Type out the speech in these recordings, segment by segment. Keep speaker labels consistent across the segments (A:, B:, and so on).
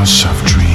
A: House of Dreams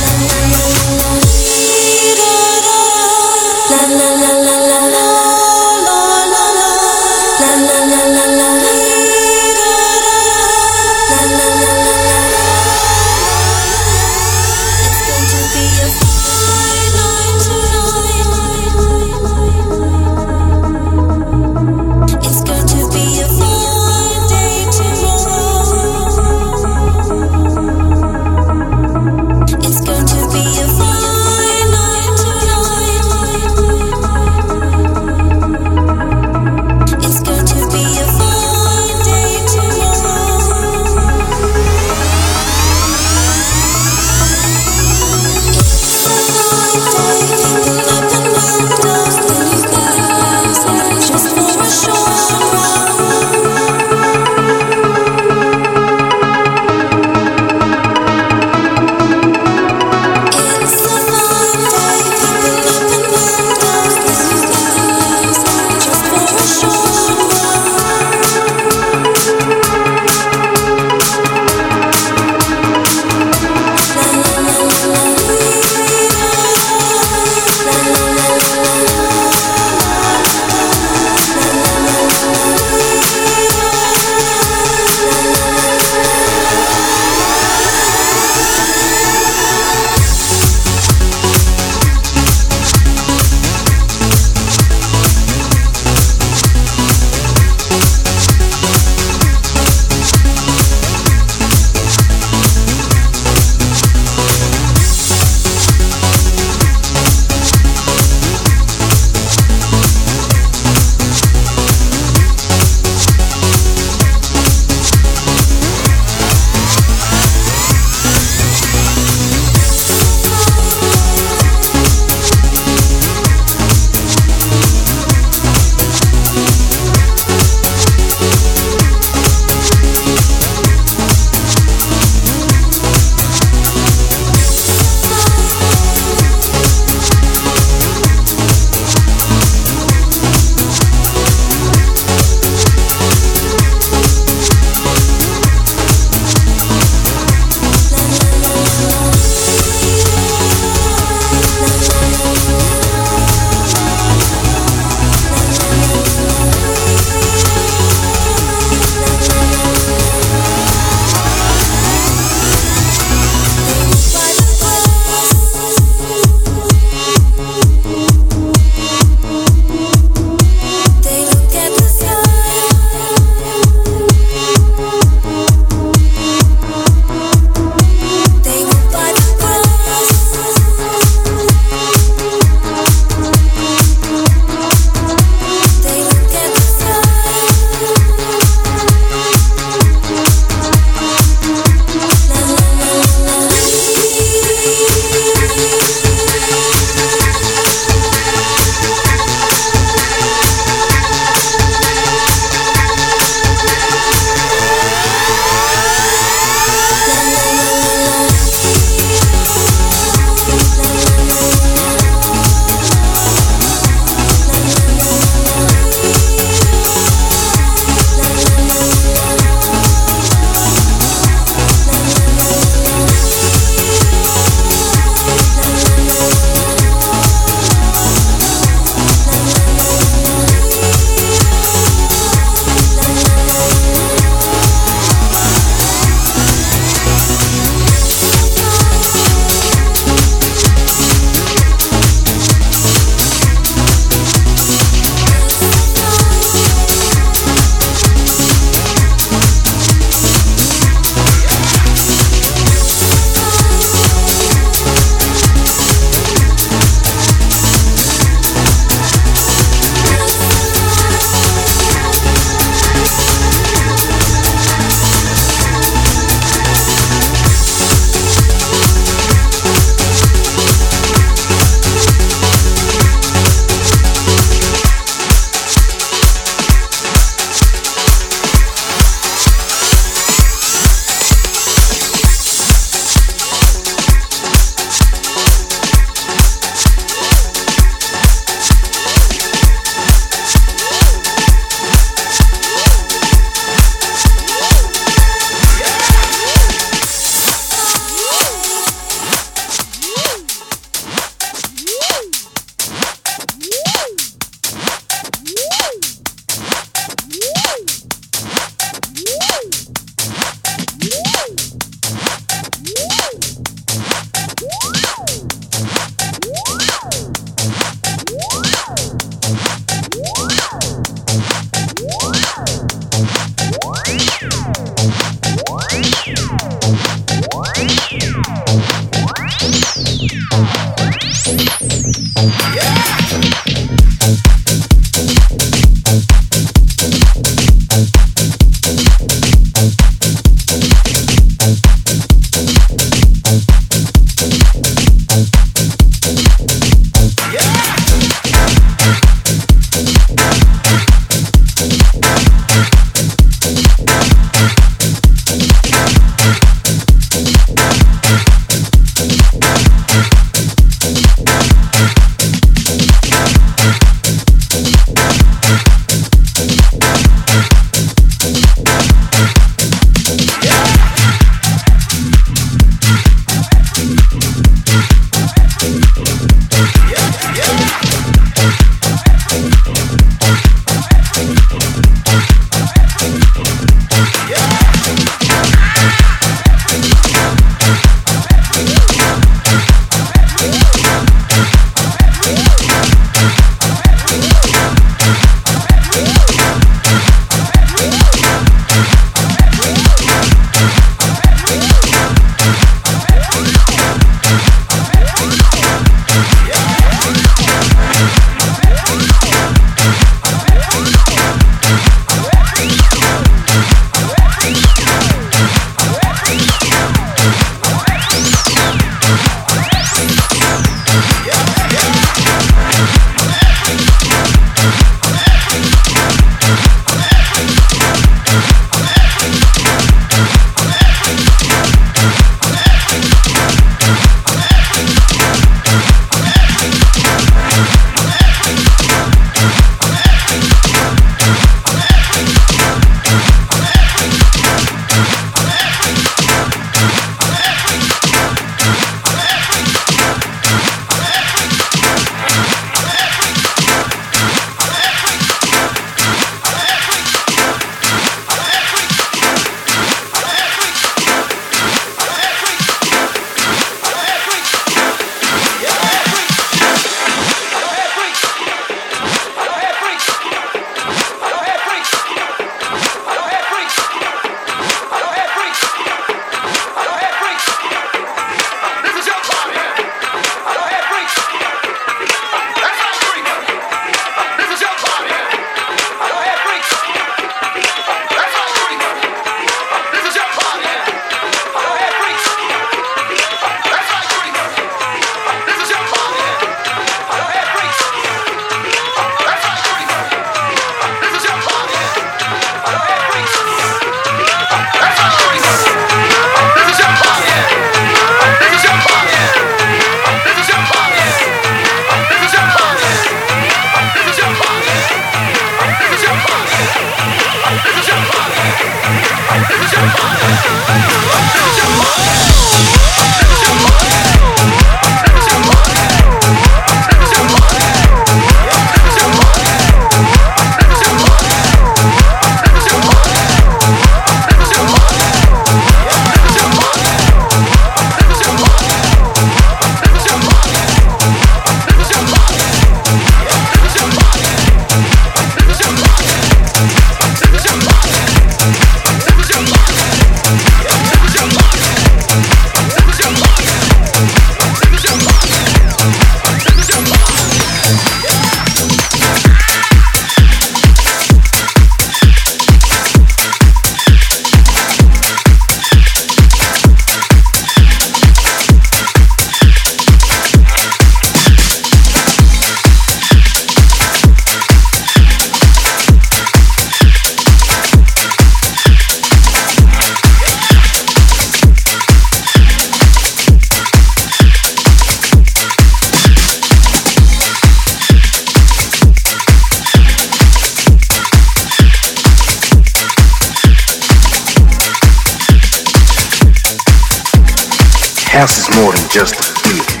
B: just a feeling.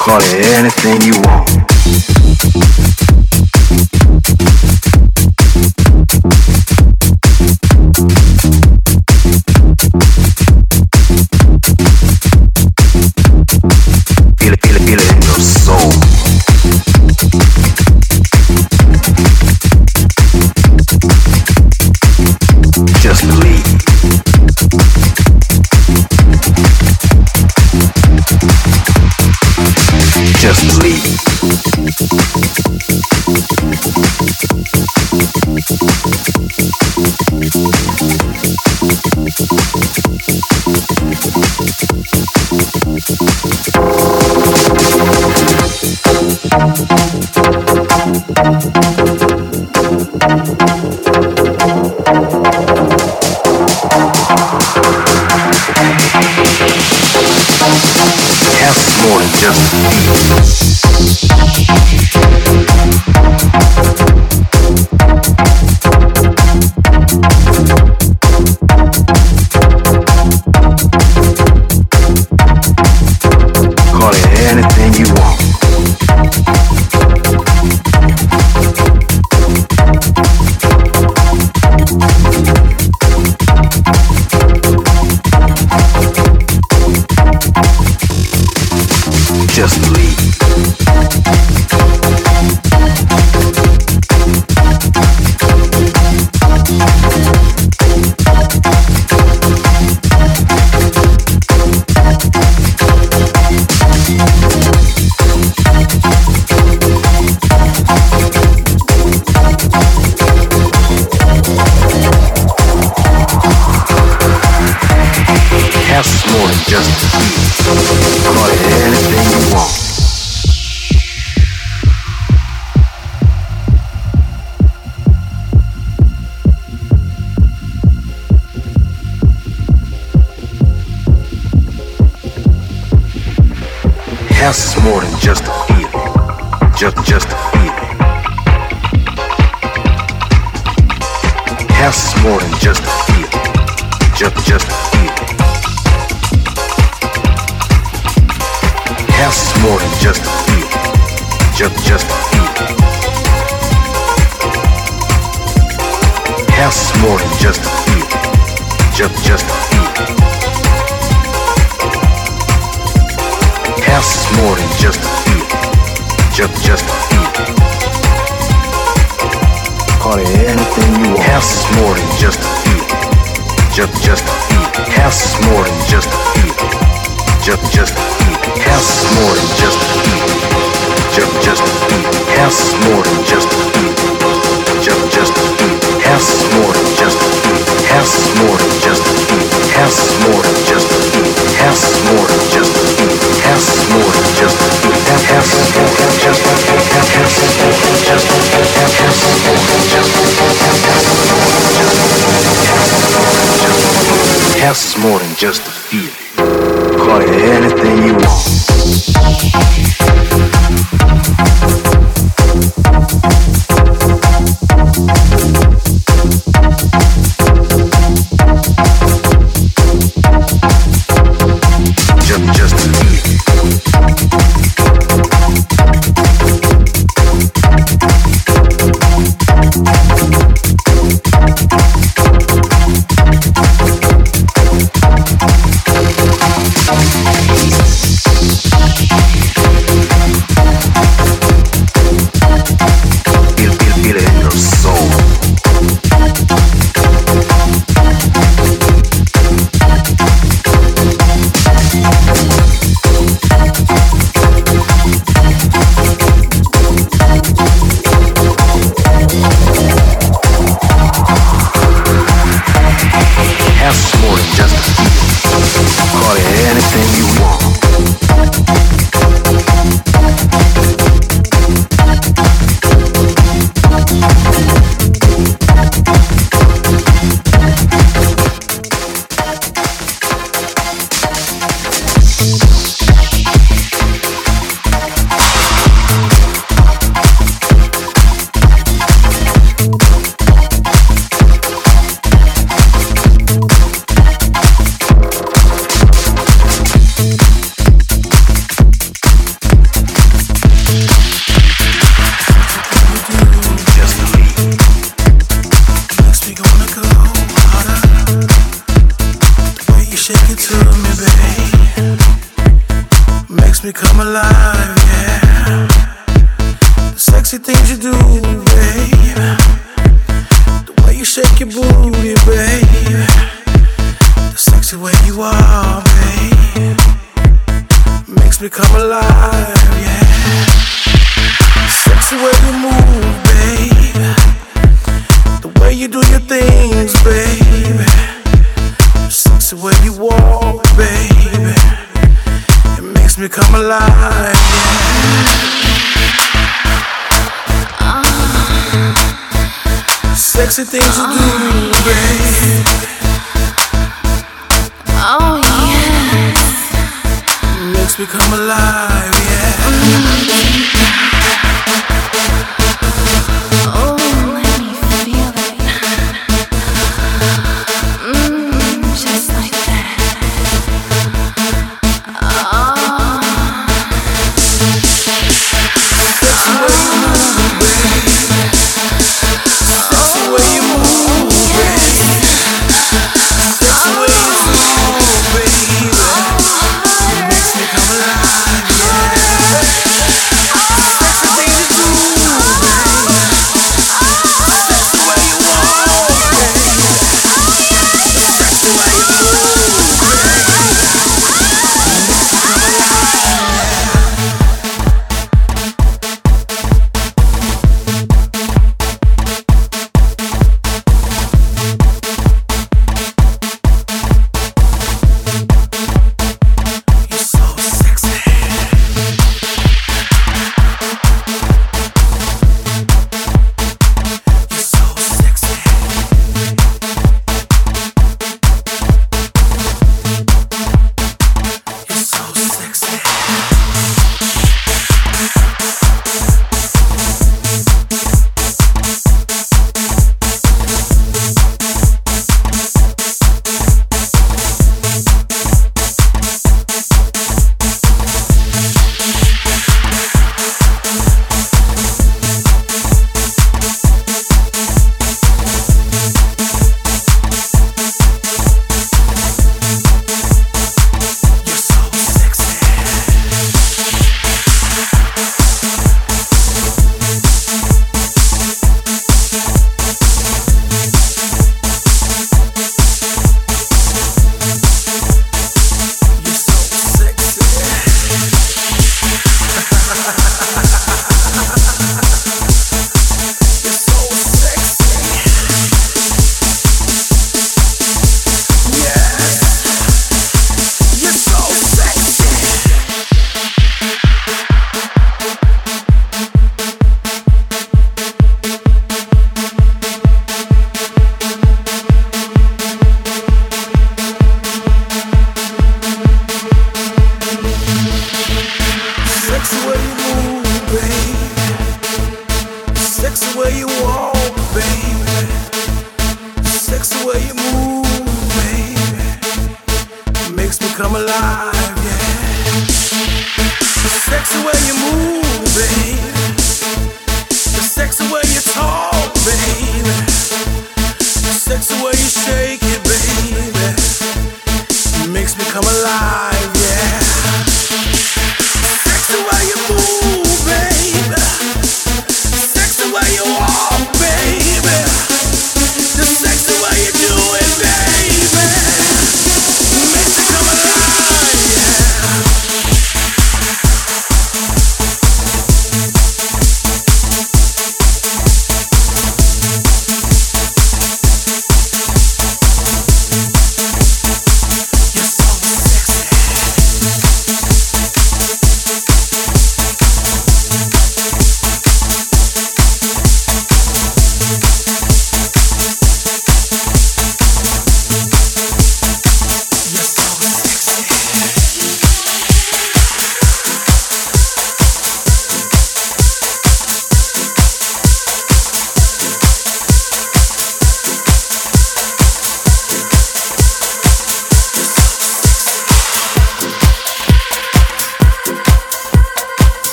B: Call it anything you want.
C: The sexy way you are. Makes me come alive, yeah. Sexy way you move. The way you do your things, babe. Sexy way you walk. It makes me come alive, yeah. sexy things you do. Alive,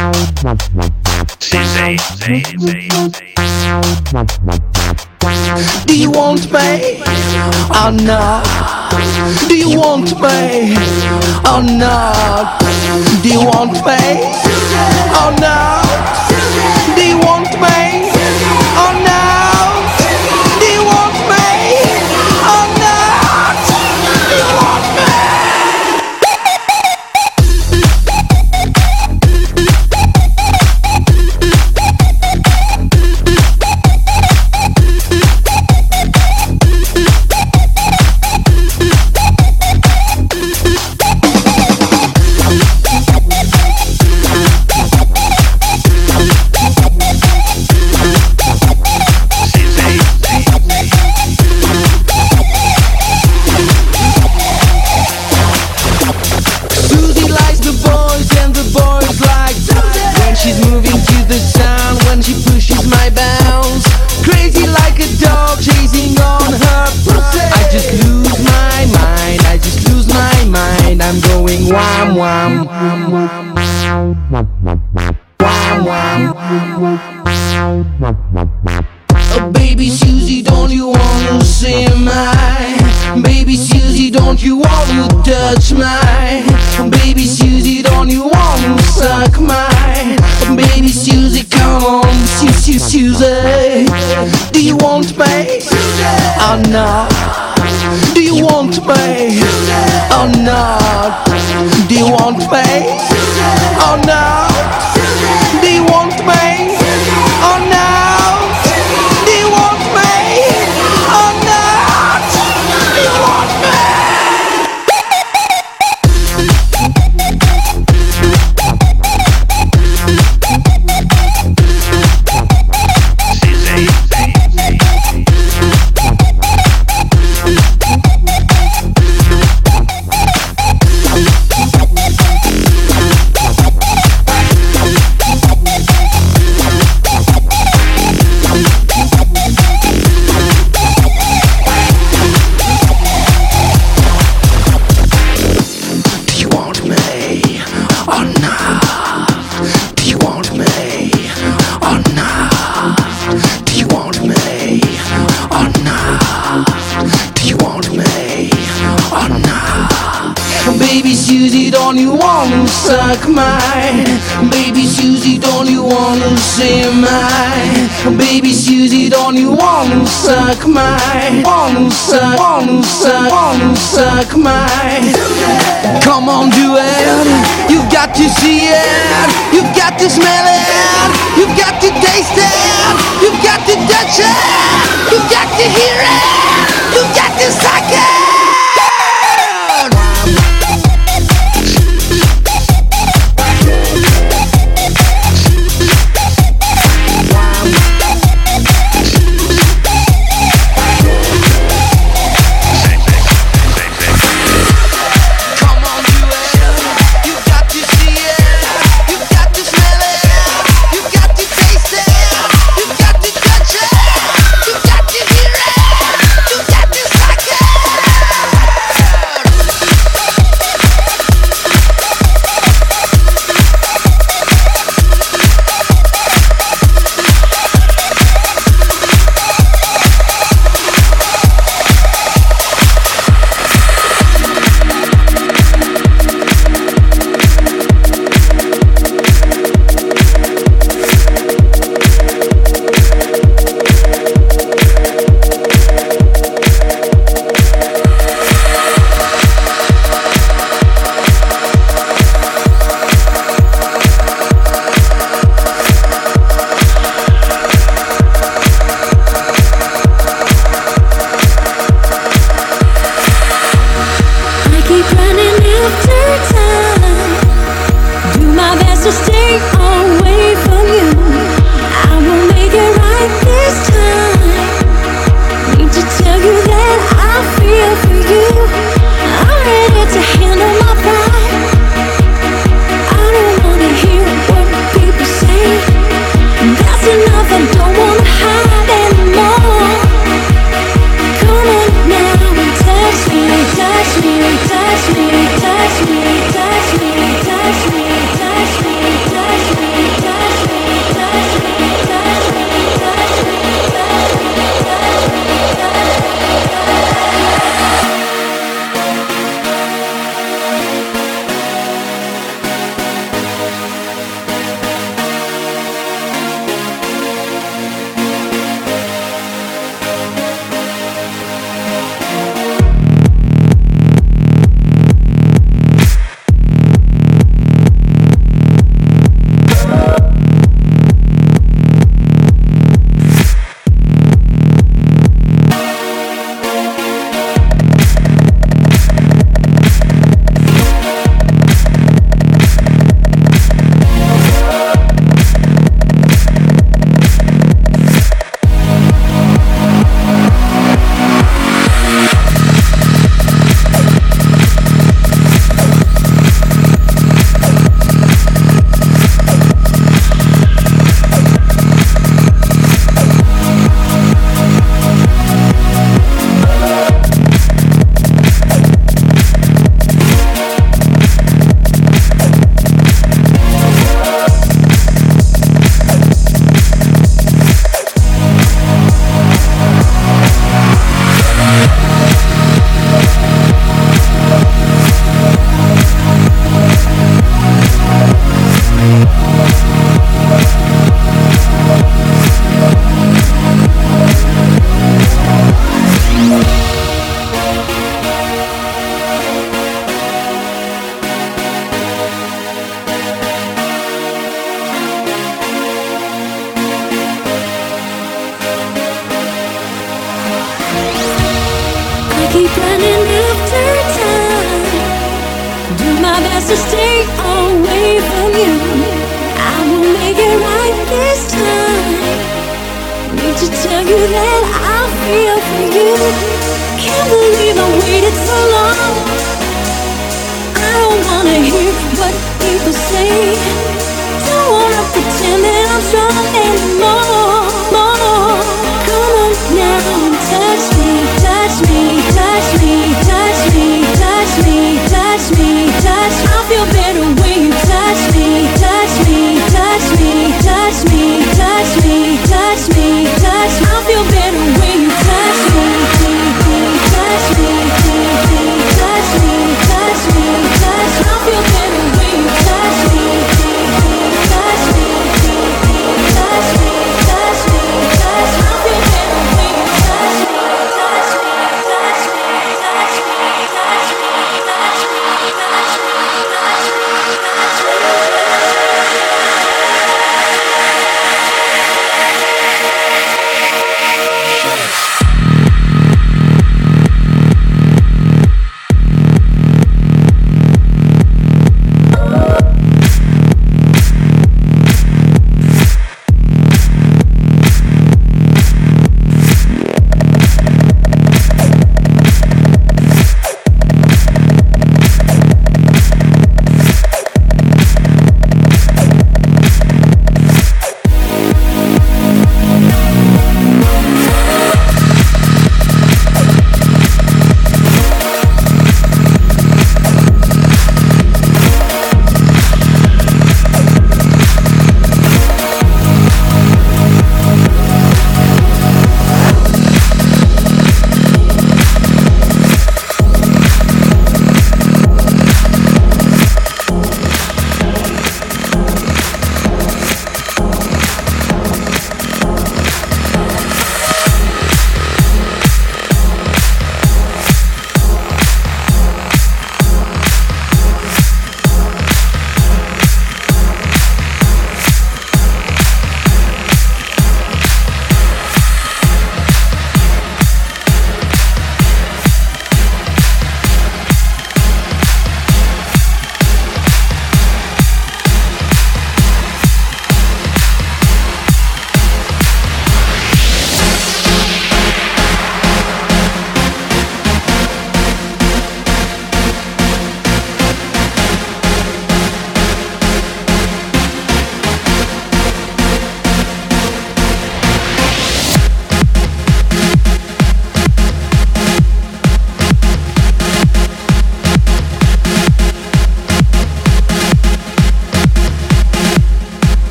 C: Do you
D: want me oh, or not? Do you want me oh, or not? Do you want me oh, or not? Do you want me
E: or not? to see it, you've got to smell it, you've got to taste it, you've got to touch it, you've got to hear it.